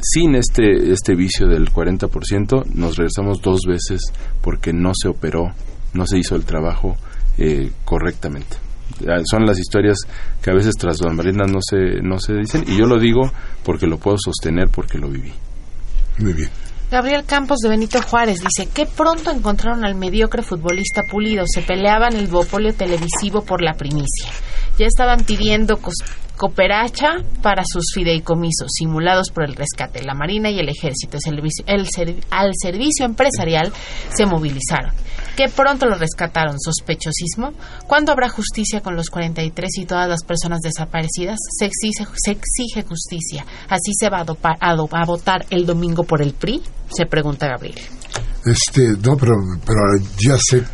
sin este este vicio del 40% nos regresamos dos veces porque no se operó no se hizo el trabajo eh, correctamente. Son las historias que a veces tras bambalinas no se no se dicen y yo lo digo porque lo puedo sostener porque lo viví. Muy bien Gabriel Campos de Benito Juárez dice que pronto encontraron al mediocre futbolista Pulido. Se peleaban el duopolio televisivo por la primicia. Ya estaban pidiendo cooperacha para sus fideicomisos simulados por el rescate. La Marina y el Ejército el al servicio empresarial se movilizaron. Que pronto lo rescataron. Sospechosismo. ¿Cuándo habrá justicia con los 43 y todas las personas desaparecidas? Se exige, se exige justicia. ¿Así se va a, dopar, a, do, a votar el domingo por el PRI? Se pregunta Gabriel. Este, no, pero, pero ya sé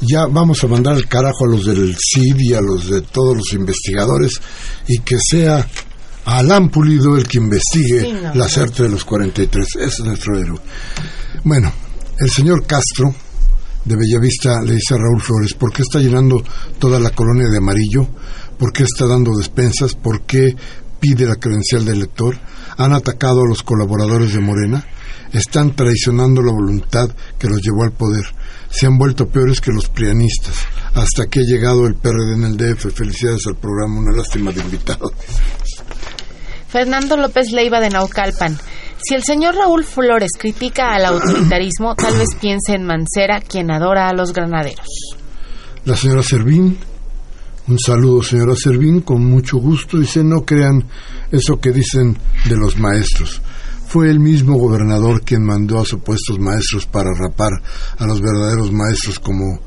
ya vamos a mandar al carajo a los del CID y a los de todos los investigadores y que sea Alan Pulido el que investigue sí, no, la suerte de los 43. Ese es nuestro héroe. Bueno, el señor Castro de Bellavista le dice a Raúl Flores, ¿por qué está llenando toda la colonia de amarillo? ¿Por qué está dando despensas? ¿Por qué pide la credencial del elector? ¿Han atacado a los colaboradores de Morena? Están traicionando la voluntad que los llevó al poder se han vuelto peores que los prianistas. Hasta que ha llegado el PRD en el DF. Felicidades al programa, una lástima de invitados. Fernando López Leiva de Naucalpan. Si el señor Raúl Flores critica al autoritarismo, tal vez piense en Mancera, quien adora a los granaderos. La señora Servín, un saludo señora Servín, con mucho gusto, dice, no crean eso que dicen de los maestros. Fue el mismo gobernador quien mandó a supuestos maestros para rapar a los verdaderos maestros como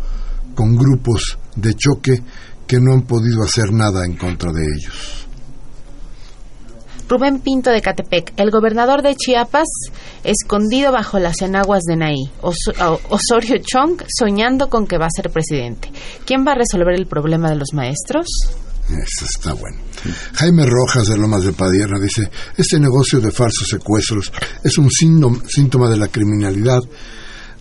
con grupos de choque que no han podido hacer nada en contra de ellos. Rubén Pinto de Catepec, el gobernador de Chiapas, escondido bajo las enaguas de Naí. Osorio Chong, soñando con que va a ser presidente. ¿Quién va a resolver el problema de los maestros? Eso está bueno. Jaime Rojas de Lomas de Padierna dice, este negocio de falsos secuestros es un síntoma de la criminalidad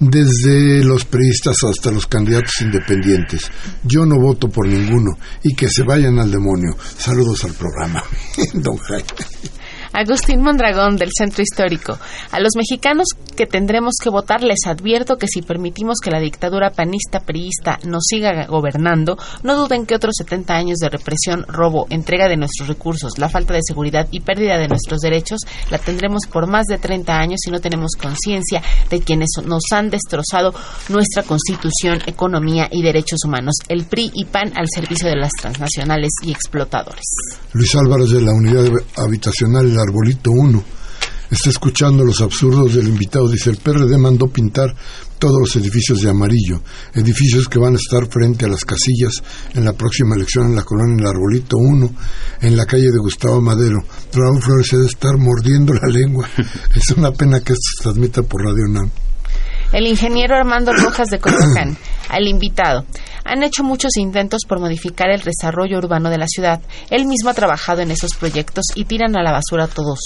desde los priistas hasta los candidatos independientes. Yo no voto por ninguno y que se vayan al demonio. Saludos al programa. Don Jaime. Agustín Mondragón, del Centro Histórico. A los mexicanos que tendremos que votar les advierto que si permitimos que la dictadura panista-priista nos siga gobernando, no duden que otros 70 años de represión, robo, entrega de nuestros recursos, la falta de seguridad y pérdida de nuestros derechos la tendremos por más de 30 años si no tenemos conciencia de quienes nos han destrozado nuestra constitución, economía y derechos humanos. El PRI y PAN al servicio de las transnacionales y explotadores. Luis Álvarez de la Unidad Habitacional Arbolito 1. Está escuchando los absurdos del invitado. Dice, el PRD mandó pintar todos los edificios de amarillo, edificios que van a estar frente a las casillas en la próxima elección en la colonia El Arbolito 1, en la calle de Gustavo Madero. Raúl Flores debe estar mordiendo la lengua. es una pena que esto se transmita por Radio NAM. El ingeniero Armando Rojas de Coyoacán, al invitado. Han hecho muchos intentos por modificar el desarrollo urbano de la ciudad. Él mismo ha trabajado en esos proyectos y tiran a la basura todos.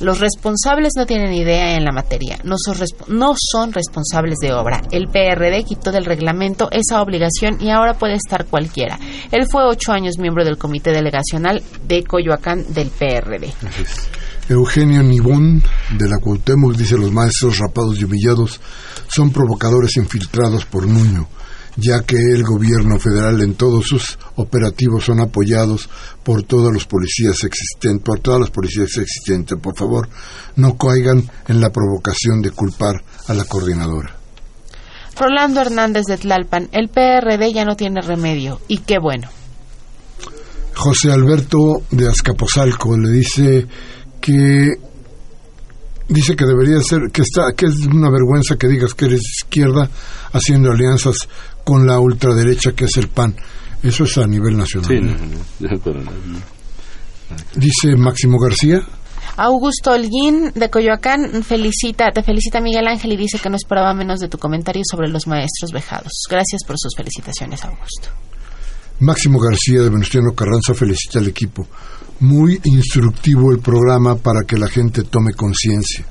Los responsables no tienen idea en la materia, no son, no son responsables de obra. El PRD quitó del reglamento esa obligación y ahora puede estar cualquiera. Él fue ocho años miembro del comité delegacional de Coyoacán del PRD. Eugenio Nibón de la Cuauhtémoc dice los maestros rapados y humillados son provocadores infiltrados por Nuño, ya que el gobierno federal en todos sus operativos son apoyados por todos los policías existentes, por todas las policías existentes. Por favor, no caigan en la provocación de culpar a la coordinadora. Rolando Hernández de Tlalpan, el PRD ya no tiene remedio, y qué bueno. José Alberto de Azcapotzalco le dice que dice que debería ser que está que es una vergüenza que digas que eres izquierda haciendo alianzas con la ultraderecha que es el PAN. Eso es a nivel nacional. Dice Máximo García. Augusto Holguín de Coyoacán felicita, te felicita Miguel Ángel y dice que no esperaba menos de tu comentario sobre los maestros vejados. Gracias por sus felicitaciones, Augusto. Máximo García de Venustiano Carranza felicita al equipo muy instructivo el programa para que la gente tome conciencia.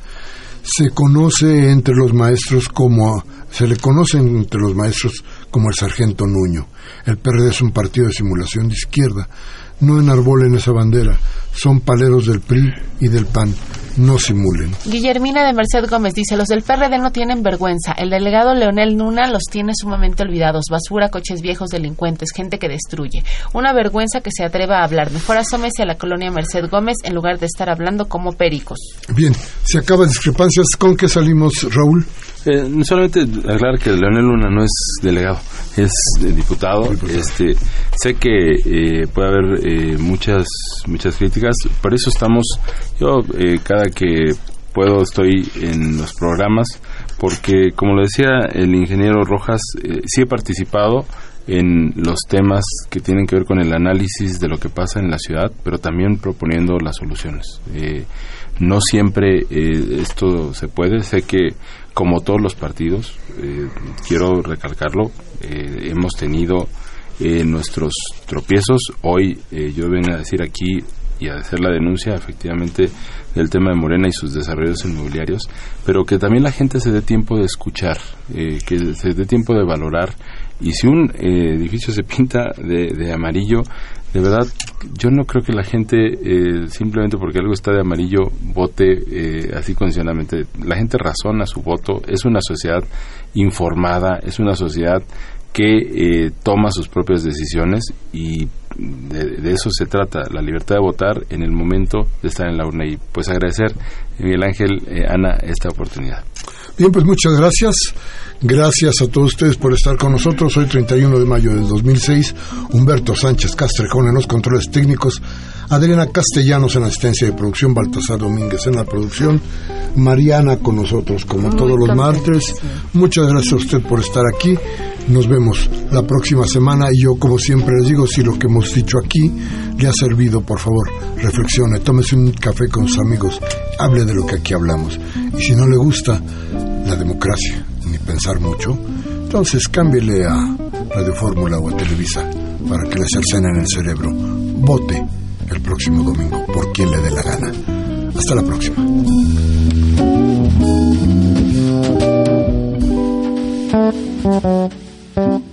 Se conoce entre los maestros como se le conoce entre los maestros como el sargento Nuño. El PRD es un partido de simulación de izquierda. No enarbolen esa bandera. Son paleros del PRI y del PAN no simulen. Guillermina de Merced Gómez dice, los del PRD no tienen vergüenza. El delegado Leonel Nuna los tiene sumamente olvidados. Basura, coches viejos, delincuentes, gente que destruye. Una vergüenza que se atreva a hablar. Mejor asómese a la colonia Merced Gómez en lugar de estar hablando como pericos. Bien, se acaban discrepancias. ¿Con qué salimos, Raúl? Eh, solamente aclarar que Leonel Luna no es delegado, es diputado. Este, sé que eh, puede haber eh, muchas muchas críticas, por eso estamos, yo eh, que puedo estoy en los programas, porque como lo decía el ingeniero Rojas, sí he participado en los temas que tienen que ver con el análisis de lo que pasa en la ciudad, pero también proponiendo las soluciones. no siempre esto se puede, sé que como todos los partidos, eh, quiero recalcarlo, eh, hemos tenido eh, nuestros tropiezos. Hoy yo vengo a decir aquí y a hacer la denuncia efectivamente del tema de Morena y sus desarrollos inmobiliarios, pero que también la gente se dé tiempo de escuchar, que se dé tiempo de valorar y si un edificio se pinta de, amarillo, de verdad, yo no creo que la gente, eh, simplemente porque algo está de amarillo, vote eh, así condicionalmente. La gente razona su voto. Es una sociedad informada, es una sociedad que eh, toma sus propias decisiones y de, eso se trata, la libertad de votar en el momento de estar en la urna. Y pues agradecer, Miguel Ángel, Ana, esta oportunidad. Bien, pues muchas gracias. Gracias a todos ustedes por estar con nosotros. Hoy 31 de mayo del 2006, Humberto Sánchez Castrejón en los controles técnicos, Adriana Castellanos en la asistencia de producción, Baltasar Domínguez en la producción, Mariana con nosotros como todos los martes. Muchas gracias a usted por estar aquí. Nos vemos la próxima semana y yo, como siempre les digo, si lo que hemos dicho aquí le ha servido, por favor, reflexione, tómese un café con sus amigos, hable de lo que aquí hablamos. Y si no le gusta la democracia, ni pensar mucho, entonces cámbiele a Radio Fórmula o a Televisa para que le cercenen el cerebro. Vote el próximo domingo por quien le dé la gana. Hasta la próxima. Mm-hmm.